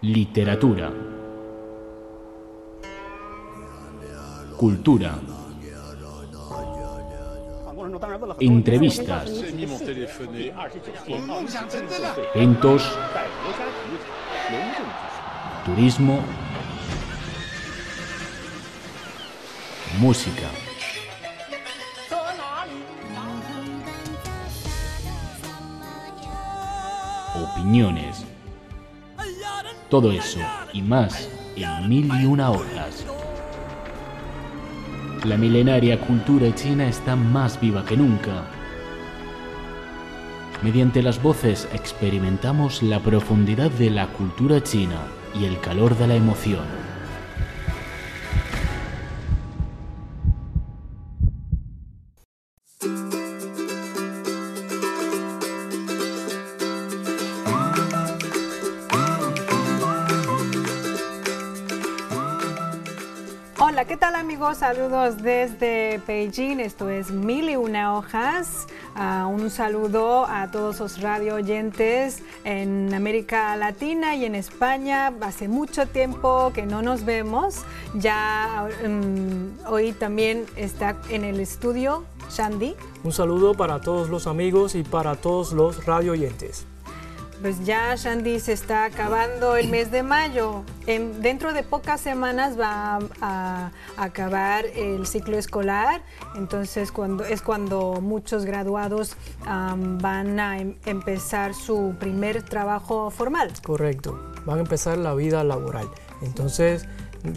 literatura, cultura, entrevistas, eventos, turismo, música. Opiniones. Todo eso y más en mil y una horas. La milenaria cultura china está más viva que nunca. Mediante las voces experimentamos la profundidad de la cultura china y el calor de la emoción. Saludos desde Beijing. Esto es Mil y Una Hojas. Ah, un saludo a todos los radio oyentes en América Latina y en España. Hace mucho tiempo que no nos vemos. Ya mm, hoy también está en el estudio Shandy. Un saludo para todos los amigos y para todos los radio oyentes. Pues ya, Shandy, se está acabando el mes de mayo. En- dentro de pocas semanas va a, a acabar el ciclo escolar. Entonces, cuando, es cuando muchos graduados van a em- empezar su primer trabajo formal. Correcto. Van a empezar la vida laboral. Entonces,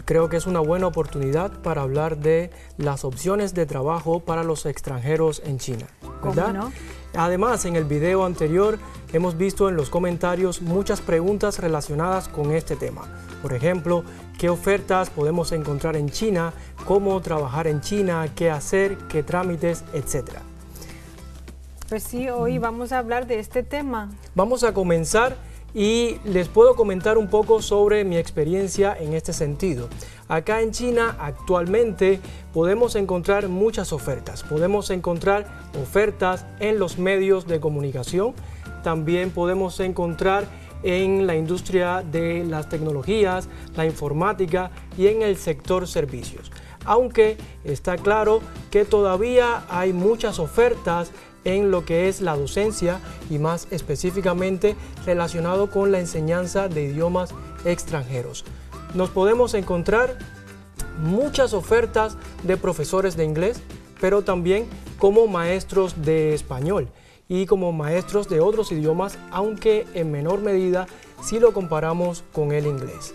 creo que es una buena oportunidad para hablar de las opciones de trabajo para los extranjeros en China. ¿Cómo ¿verdad? no? Además, en el video anterior hemos visto en los comentarios muchas preguntas relacionadas con este tema. Por ejemplo, ¿qué ofertas podemos encontrar en China? ¿Cómo trabajar en China? ¿Qué hacer? ¿Qué trámites? Etcétera. Pues sí, hoy vamos a hablar de este tema. Vamos a comenzar y les puedo comentar un poco sobre mi experiencia en este sentido. Acá en China actualmente podemos encontrar muchas ofertas. Podemos encontrar ofertas en los medios de comunicación. También podemos encontrar en la industria de las tecnologías, la informática y en el sector servicios. Aunque está claro que todavía hay muchas ofertas en lo que es la docencia y más específicamente relacionado con la enseñanza de idiomas extranjeros. Nos podemos encontrar muchas ofertas de profesores de inglés, pero también como maestros de español y como maestros de otros idiomas, aunque en menor medida si lo comparamos con el inglés.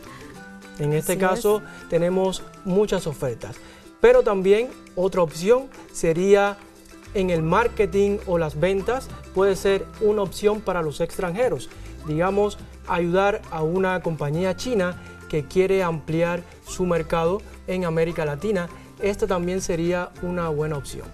En este Así caso tenemos muchas ofertas, pero también otra opción sería en el marketing o las ventas puede ser una opción para los extranjeros. Digamos, ayudar a una compañía china que quiere ampliar su mercado en América Latina. Esta también sería una buena opción.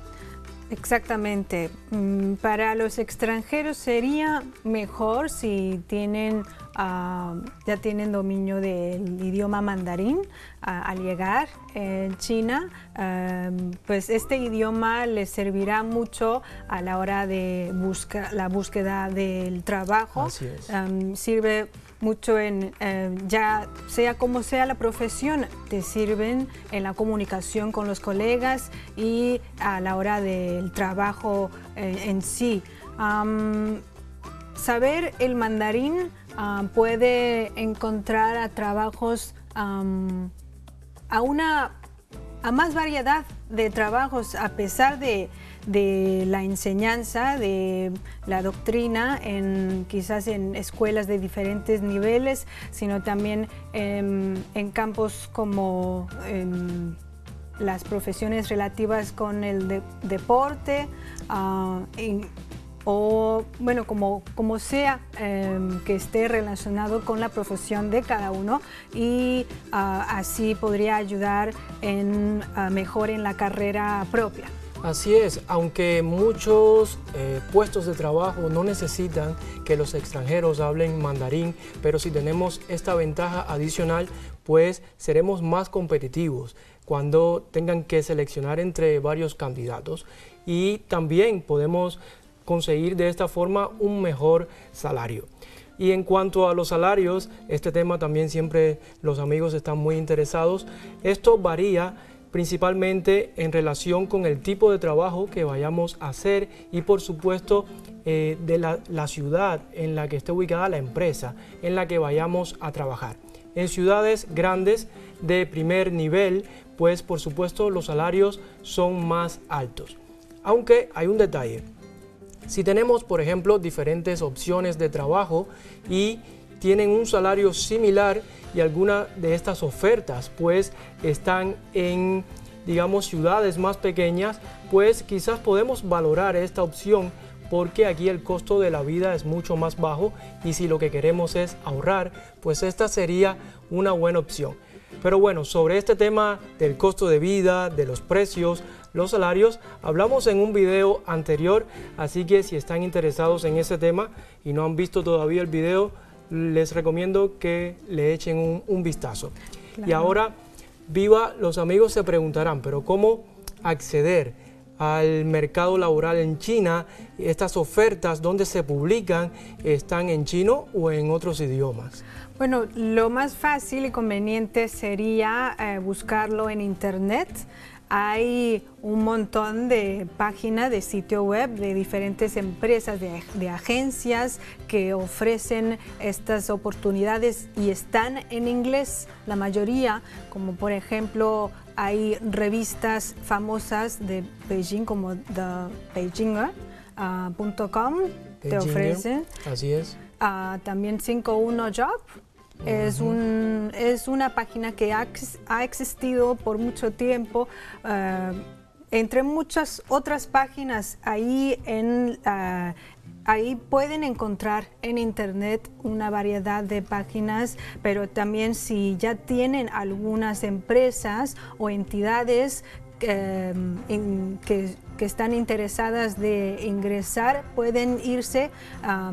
Exactamente. Mm, Para los extranjeros sería mejor si tienen ah, ya tienen dominio del idioma mandarín ah, al llegar en China. ah, pues este idioma les servirá mucho a la hora de busca, la búsqueda del trabajo. Así es. Am, sirve mucho en, eh, ya sea como sea la profesión, te sirven en la comunicación con los colegas y a la hora del trabajo en sí. Saber el mandarín ah, puede encontrar a trabajos a una a más variedad de trabajos a pesar de, de la enseñanza, de la doctrina, en, quizás en escuelas de diferentes niveles, sino también em, en campos como em, las profesiones relativas con el de- deporte, ah, o bueno, como, como sea em, que esté relacionado con la profesión de cada uno y ah, así podría ayudar en ah, mejor en la carrera propia. Así es, aunque muchos eh, puestos de trabajo no necesitan que los extranjeros hablen mandarín, pero si tenemos esta ventaja adicional, pues seremos más competitivos cuando tengan que seleccionar entre varios candidatos y también podemos conseguir de esta forma un mejor salario. Y en cuanto a los salarios, este tema también siempre los amigos están muy interesados. Esto varía principalmente en relación con el tipo de trabajo que vayamos a hacer y por supuesto eh, de la, la ciudad en la que esté ubicada la empresa en la que vayamos a trabajar. En ciudades grandes de primer nivel, pues por supuesto los salarios son más altos. Aunque hay un detalle. Si tenemos, por ejemplo, diferentes opciones de trabajo y tienen un salario similar y alguna de estas ofertas pues están en digamos ciudades más pequeñas, pues quizás podemos valorar esta opción porque aquí el costo de la vida es mucho más bajo y si lo que queremos es ahorrar, pues esta sería una buena opción. Pero bueno, sobre este tema del costo de vida, de los precios, los salarios, hablamos en un video anterior, así que si están interesados en ese tema y no han visto todavía el video, les recomiendo que le echen un, vistazo. Y ahora, viva, los amigos se preguntarán, pero ¿cómo acceder al mercado laboral en China? Estas ofertas, ¿dónde se publican? ¿Están en chino o en otros idiomas? Bueno, lo más fácil y conveniente sería eh, buscarlo en internet. Hay un montón de páginas de sitio web de diferentes empresas, de, agencias que ofrecen estas oportunidades y están en inglés, la mayoría, como por ejemplo hay revistas famosas de Beijing como The Beijinger.com, ah, te ofrecen. Así es. Uh, también 51 Job es, un, es una página que ha, existido por mucho tiempo. Eh, entre muchas otras páginas, ahí, en, ahí pueden encontrar en Internet una variedad de páginas, pero también si ya tienen algunas empresas o entidades eh, que que están interesadas de ingresar pueden irse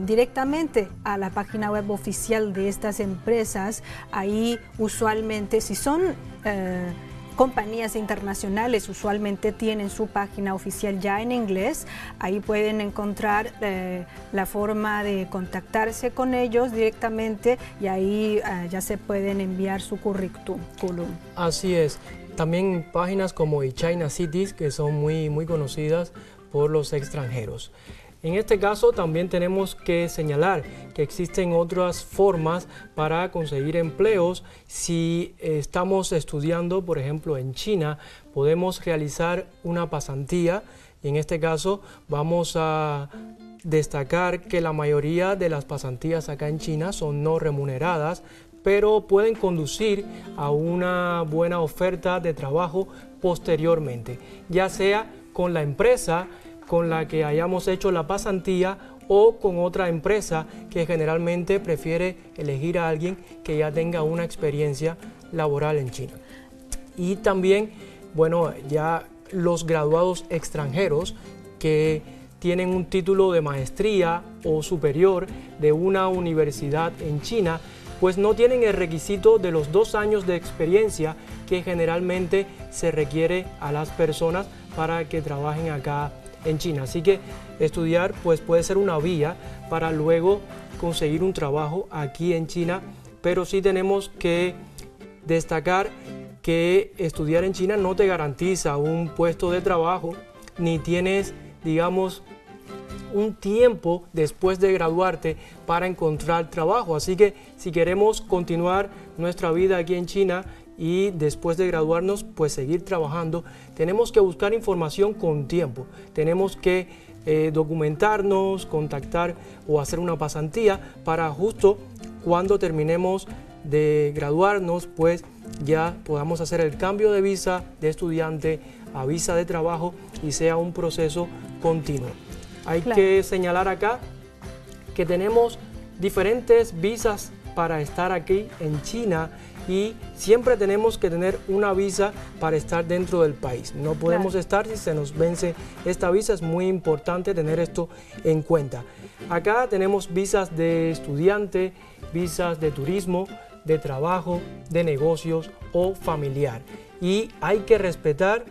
directamente a la página web oficial de estas empresas. Ahí usualmente si son... Eh, compañías internacionales usualmente tienen su página oficial ya en inglés. Ahí pueden encontrar eh, la forma de contactarse con ellos directamente y ahí eh, ya se pueden enviar su currículum. Así es. También páginas como China Cities que son muy, muy conocidas por los extranjeros. En este caso también tenemos que señalar que existen otras formas para conseguir empleos. Si estamos estudiando, por ejemplo, en China, podemos realizar una pasantía y en este caso vamos a destacar que la mayoría de las pasantías acá en China son no remuneradas, pero pueden conducir a una buena oferta de trabajo posteriormente, ya sea con la empresa con la que hayamos hecho la pasantía o con otra empresa que generalmente prefiere elegir a alguien que ya tenga una experiencia laboral en China. Y también, bueno, ya los graduados extranjeros que tienen un título de maestría o superior de una universidad en China pues no tienen el requisito de los dos años de experiencia que generalmente se requiere a las personas para que trabajen acá en China. Así que estudiar pues puede ser una vía para luego conseguir un trabajo aquí en China, pero sí tenemos que destacar que estudiar en China no te garantiza un puesto de trabajo, ni tienes, digamos, un tiempo después de graduarte para encontrar trabajo. Así que si queremos continuar nuestra vida aquí en China y después de graduarnos, pues seguir trabajando, tenemos que buscar información con tiempo. Tenemos que eh, documentarnos, contactar o hacer una pasantía para justo cuando terminemos de graduarnos, pues ya podamos hacer el cambio de visa de estudiante a visa de trabajo y sea un proceso continuo. Hay que señalar acá que tenemos diferentes visas para estar aquí en China y siempre tenemos que tener una visa para estar dentro del país. No podemos estar si se nos vence esta visa, es muy importante tener esto en cuenta. Acá tenemos visas de estudiante, visas de turismo, de trabajo, de negocios o familiar. Y hay que respetar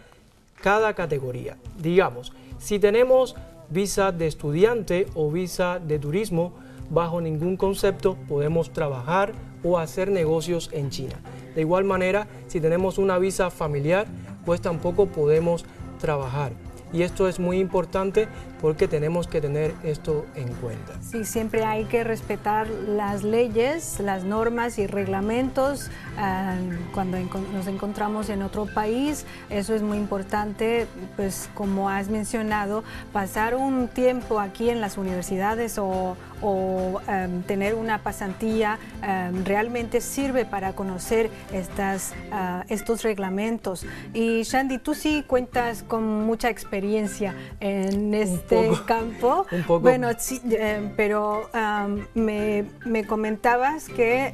cada categoría. Digamos, si tenemos visa de estudiante o visa de turismo, bajo ningún concepto podemos trabajar o hacer negocios en China. De igual manera, si tenemos una visa familiar, pues tampoco podemos trabajar. Y esto es muy importante porque tenemos que tener esto en cuenta. Sí, siempre hay que respetar las leyes, las normas y reglamentos ah, cuando nos encontramos en otro país. Eso es muy importante, pues como has mencionado, pasar un tiempo aquí en las universidades o o em, tener una pasantía em, realmente sirve para conocer estas, ah, estos reglamentos. Y Shandy, tú sí cuentas con mucha experiencia en este campo. Un poco. Bueno, sí, em, pero me, me, comentabas que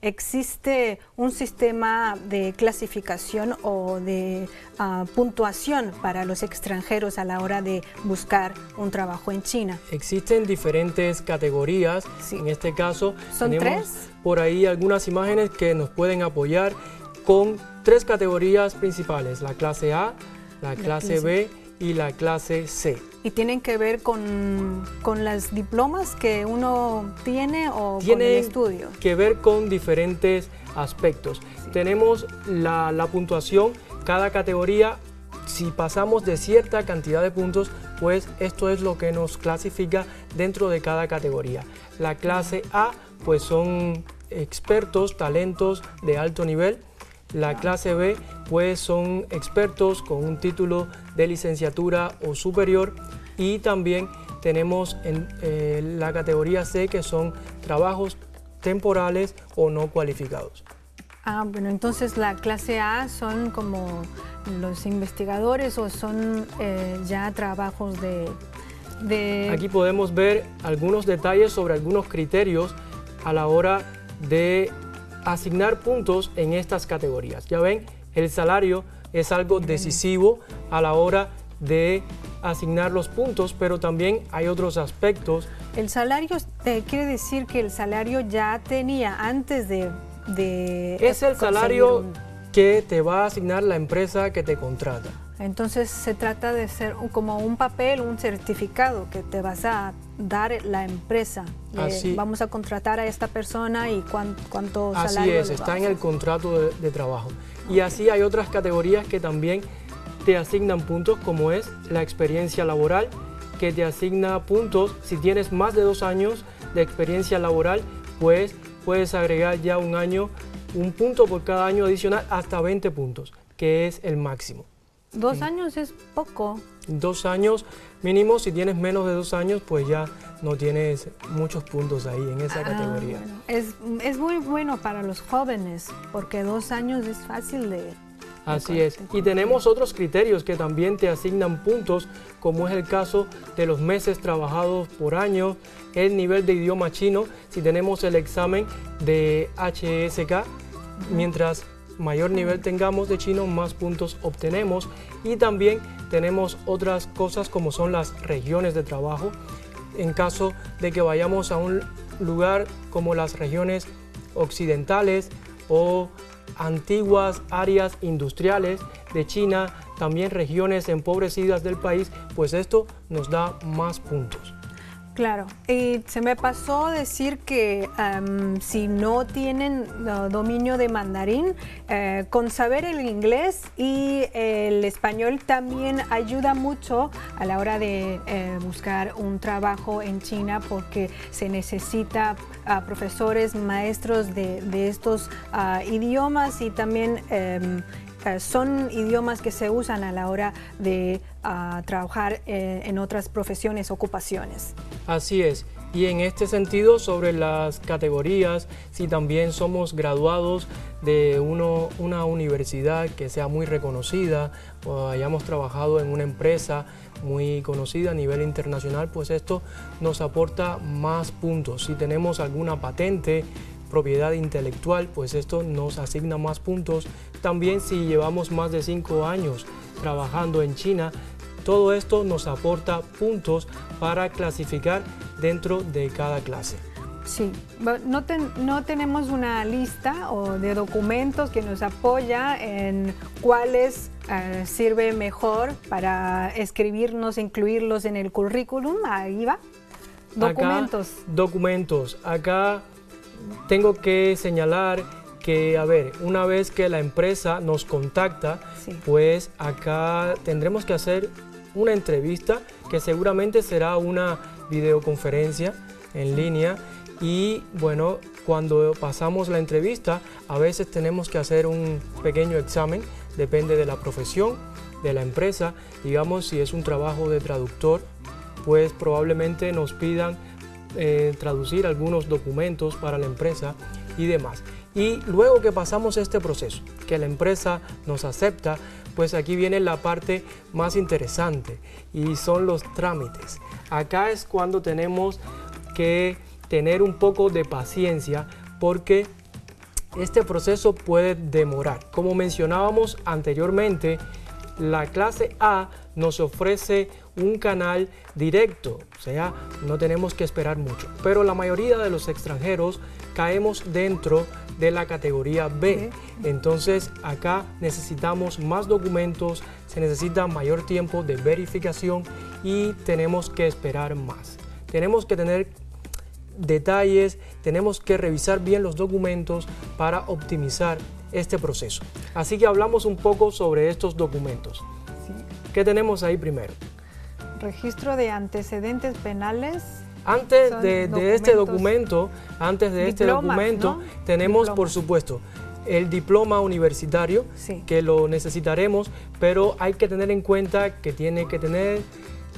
existe un sistema de clasificación o de ah, puntuación para los extranjeros a la hora de buscar un trabajo en China. Existen diferentes categorías. En este caso, ¿Son tenemos por ahí algunas imágenes que nos pueden apoyar con tres categorías principales, la clase A, la, clase, B y la clase C. ¿Y tienen que ver con, con las diplomas que uno tiene o con el estudio? que ver con diferentes aspectos. Tenemos la, la puntuación, cada categoría si pasamos de cierta cantidad de puntos, pues esto es lo que nos clasifica dentro de cada categoría. La clase A, pues son expertos, talentos de alto nivel. La clase B, pues son expertos con un título de licenciatura o superior. Y también tenemos en eh, la categoría C, que son trabajos temporales o no cualificados. Ah, bueno, entonces la clase A son como los investigadores o son eh, ya trabajos de, de, Aquí podemos ver algunos detalles sobre algunos criterios a la hora de asignar puntos en estas categorías. Ya ven, el salario es algo decisivo a la hora de asignar los puntos, pero también hay otros aspectos. El salario eh, quiere decir que el salario ya tenía antes de es el salario que te va a asignar la empresa que te contrata. Entonces se trata de ser como un papel, un certificado que te vas a dar la empresa. vamos a contratar a esta persona y cuánto, así salario. Así es, está en el contrato de, trabajo. Y así hay otras categorías que también te asignan puntos, como es la experiencia laboral, que te asigna puntos si tienes más de dos años de experiencia laboral, pues puedes agregar ya un año, un punto por cada año adicional hasta 20 puntos, que es el máximo. Dos años es poco. Dos años mínimo, si tienes menos de dos años, pues ya no tienes muchos puntos ahí en esa ah, categoría. Es, es muy bueno para los jóvenes, porque dos años es fácil de Así es. Y tenemos otros criterios que también te asignan puntos, como es el caso de los meses trabajados por año, el nivel de idioma chino, si tenemos el examen de HSK, mientras mayor nivel tengamos de chino, más puntos obtenemos. Y también tenemos otras cosas como son las regiones de trabajo. En caso de que vayamos a un lugar como las regiones occidentales o antiguas áreas industriales de China, también regiones empobrecidas del país, pues esto nos da más puntos. Claro, y se me pasó decir que si no tienen dominio de mandarín, eh, con saber el inglés y el español también ayuda mucho a la hora de eh, buscar un trabajo en China porque se necesita profesores, maestros de, estos ah, idiomas y también em, eh, son idiomas que se usan a la hora de ah, trabajar eh, en otras profesiones, ocupaciones. Así es. Y en este sentido, sobre las categorías, si también somos graduados de una universidad que sea muy reconocida o hayamos trabajado en una empresa muy conocida a nivel internacional, pues esto nos aporta más puntos. Si tenemos alguna patente, propiedad intelectual, pues esto nos asigna más puntos. También si llevamos más de cinco años trabajando en China, todo esto nos aporta puntos para clasificar dentro de cada clase. Sí, no, no, tenemos una lista o de documentos que nos apoya en cuáles eh, sirve mejor para escribirnos, incluirlos en el currículum. Ahí va. Documentos. documentos. Acá tengo que señalar que, a ver, una vez que la empresa nos contacta, pues acá tendremos que hacer una entrevista que seguramente será una videoconferencia en línea. Y bueno, cuando pasamos la entrevista a veces tenemos que hacer un pequeño examen, depende de la profesión de la empresa, digamos si es un trabajo de traductor, pues probablemente nos pidan eh, traducir algunos documentos para la empresa y demás. Y luego que pasamos este proceso, que la empresa nos acepta, pues aquí viene la parte más interesante y son los trámites. Acá es cuando tenemos que tener un poco de paciencia porque este proceso puede demorar. Como mencionábamos anteriormente, la clase A nos ofrece un canal directo, o sea, no tenemos que esperar mucho. Pero la mayoría de los extranjeros caemos dentro de la categoría B. Entonces acá necesitamos más documentos, se necesita mayor tiempo de verificación y tenemos que esperar más. Tenemos que tener detalles, tenemos que revisar bien los documentos para optimizar este proceso. Así que hablamos un poco sobre estos documentos. ¿Qué tenemos ahí primero? Registro de antecedentes penales. Antes de, este documento, antes de este documento, tenemos por supuesto el diploma universitario que lo necesitaremos, pero hay que tener en cuenta que tiene que tener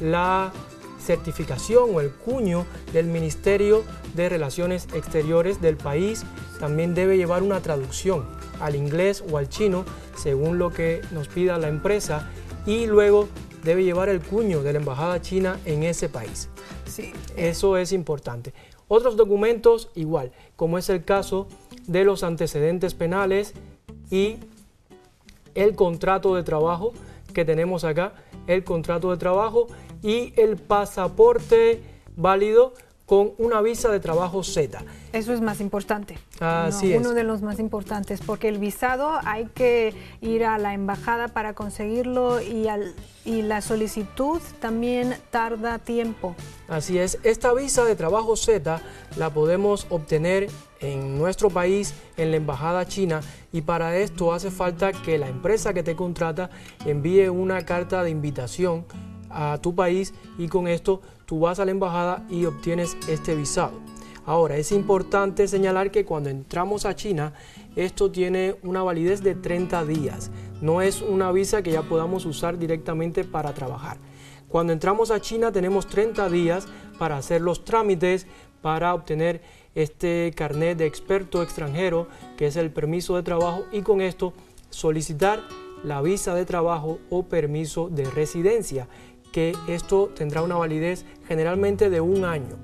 la certificación o el cuño del Ministerio de Relaciones Exteriores del país. También debe llevar una traducción al inglés o al chino según lo que nos pida la empresa y luego debe llevar el cuño de la embajada china en ese país. Sí. Eso es importante. Otros documentos igual, como es el caso de los antecedentes penales y el contrato de trabajo que tenemos acá, el contrato de trabajo y el pasaporte válido con una visa de trabajo Z. Eso es más importante. Así es. Uno de los más importantes, porque el visado hay que ir a la embajada para conseguirlo y, al, y la solicitud también tarda tiempo. Así es. Esta visa de trabajo Z la podemos obtener en nuestro país, en la embajada china, y para esto hace falta que la empresa que te contrata envíe una carta de invitación a tu país y con esto tú vas a la embajada y obtienes este visado. Ahora, es importante señalar que cuando entramos a China, esto tiene una validez de 30 días. No es una visa que ya podamos usar directamente para trabajar. Cuando entramos a China tenemos 30 días para hacer los trámites, para obtener este carnet de experto extranjero, que es el permiso de trabajo, y con esto solicitar la visa de trabajo o permiso de residencia, que esto tendrá una validez generalmente de un año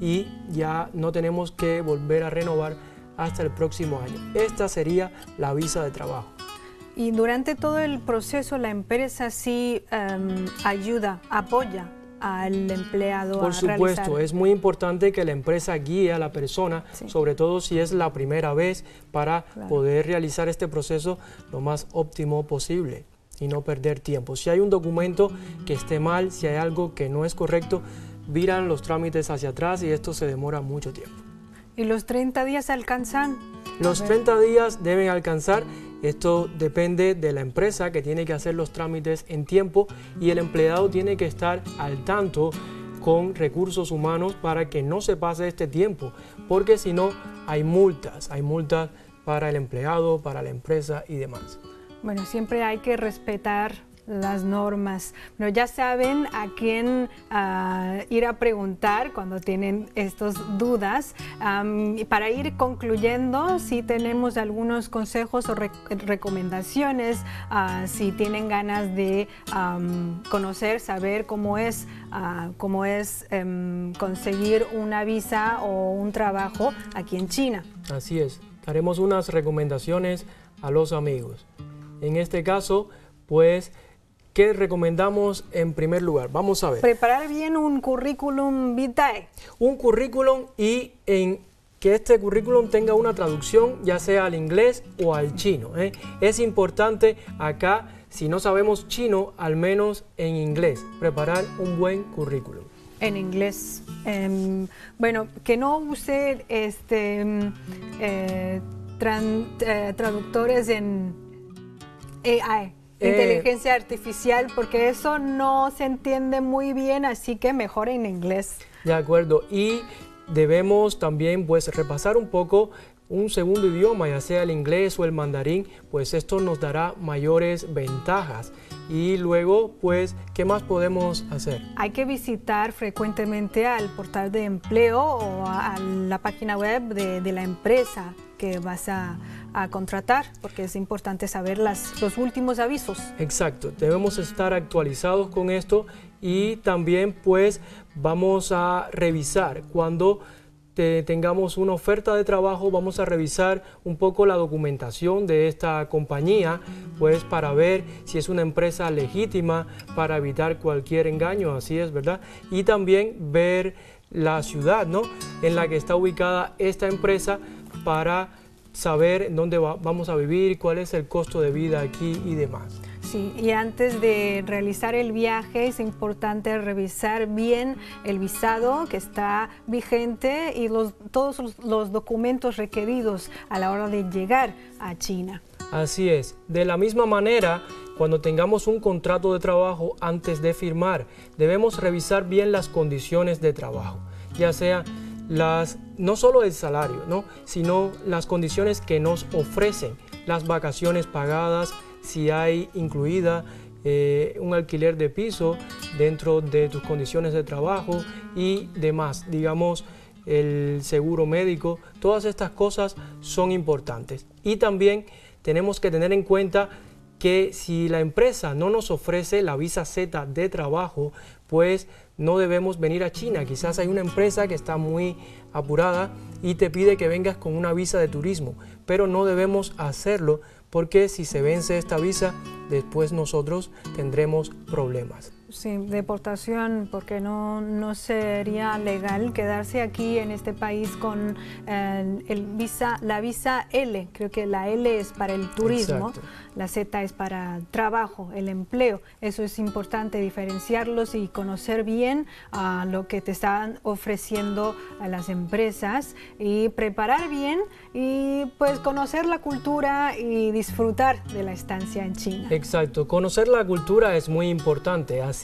y ya no tenemos que volver a renovar hasta el próximo año. Esta sería la visa de trabajo. Y durante todo el proceso la empresa sí em, ayuda, apoya al empleado. Por supuesto, es muy importante que la empresa guíe a la persona, sobre todo si es la primera vez, para poder realizar este proceso lo más óptimo posible y no perder tiempo. Si hay un documento que esté mal, si hay algo que no es correcto, viran los trámites hacia atrás y esto se demora mucho tiempo. ¿Y los 30 días alcanzan? Los 30 días deben alcanzar. Esto depende de la empresa que tiene que hacer los trámites en tiempo y el empleado tiene que estar al tanto con recursos humanos para que no se pase este tiempo, porque si no hay multas, hay multas para el empleado, para la empresa y demás. Bueno, siempre hay que respetar las normas. Pero ya saben a quién ah, ir a preguntar cuando tienen estas dudas. para ir concluyendo, si tenemos algunos consejos o recomendaciones, ah, si tienen ganas de conocer, saber cómo es, ah, cómo es em, conseguir una visa o un trabajo aquí en China. Así es. Haremos unas recomendaciones a los amigos. En este caso, pues, ¿qué recomendamos en primer lugar? Vamos a ver. Preparar bien un currículum vitae. Un currículum y en que este currículum tenga una traducción ya sea al inglés o al chino. ¿eh? Es importante acá, si no sabemos chino, al menos en inglés, preparar un buen currículum. en inglés. Em, bueno, que no use este, em, eh, eh, traductores en AI, eh, inteligencia artificial, porque eso no se entiende muy bien, así que mejor en inglés. De acuerdo, y debemos también pues repasar un poco un segundo idioma, ya sea el inglés o el mandarín, pues esto nos dará mayores ventajas. Y luego, pues, ¿qué más podemos hacer? Hay que visitar frecuentemente al portal de empleo o a, la página web de, la empresa que vas a, contratar, porque es importante saber las, los últimos avisos. Exacto, debemos estar actualizados con esto y también pues vamos a revisar cuando tengamos una oferta de trabajo, vamos a revisar un poco la documentación de esta compañía, pues para ver si es una empresa legítima para evitar cualquier engaño, así es, ¿verdad? Y también ver la ciudad, ¿no? En la que está ubicada esta empresa para saber dónde vamos a vivir, cuál es el costo de vida aquí y demás. Sí, y antes de realizar el viaje es importante revisar bien el visado que está vigente y los, todos los, documentos requeridos a la hora de llegar a China. Así es. De la misma manera, cuando tengamos un contrato de trabajo antes de firmar, debemos revisar bien las condiciones de trabajo, ya sea las no solo el salario, ¿no? sino las condiciones que nos ofrecen, las vacaciones pagadas, si hay incluida eh, un alquiler de piso dentro de tus condiciones de trabajo y demás, digamos el seguro médico, todas estas cosas son importantes. Y también tenemos que tener en cuenta que si la empresa no nos ofrece la visa Z de trabajo, pues no debemos venir a China. Quizás hay una empresa que está muy apurada y te pide que vengas con una visa de turismo, pero no debemos hacerlo porque si se vence esta visa, después nosotros tendremos problemas. Sí, deportación, porque no, no sería legal quedarse aquí en este país con eh, el visa, la visa L. Creo que la L es para el turismo, la Z es para trabajo, el empleo. Eso es importante diferenciarlos y conocer bien a lo que te están ofreciendo a las empresas y preparar bien y pues conocer la cultura y disfrutar de la estancia en China. Exacto, conocer la cultura es muy importante. Así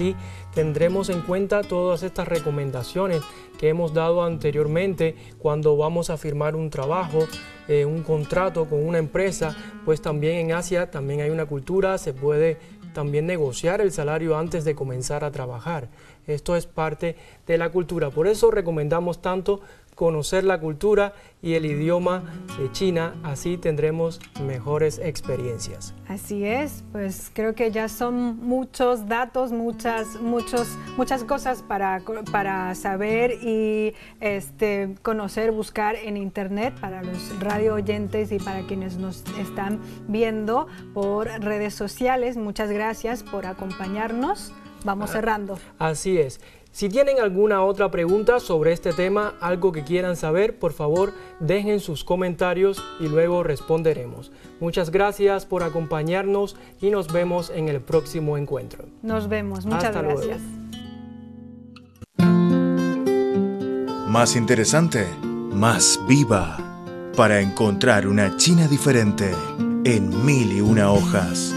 tendremos en cuenta todas estas recomendaciones que hemos dado anteriormente cuando vamos a firmar un trabajo, eh, un contrato con una empresa, pues también en Asia también hay una cultura, se puede también negociar el salario antes de comenzar a trabajar. Esto es parte de la cultura. Por eso recomendamos tanto conocer la cultura y el idioma de China, así tendremos mejores experiencias. Así es, pues creo que ya son muchos datos, muchas, muchos, muchas cosas para, para saber y este, conocer, buscar en internet para los radio oyentes y para quienes nos están viendo por redes sociales. Muchas gracias por acompañarnos. Vamos ah, cerrando. Así es. Si tienen alguna otra pregunta sobre este tema, algo que quieran saber, por favor dejen sus comentarios y luego responderemos. Muchas gracias por acompañarnos y nos vemos en el próximo encuentro. Nos vemos, muchas gracias. Más interesante, más viva, para encontrar una China diferente en mil y una hojas.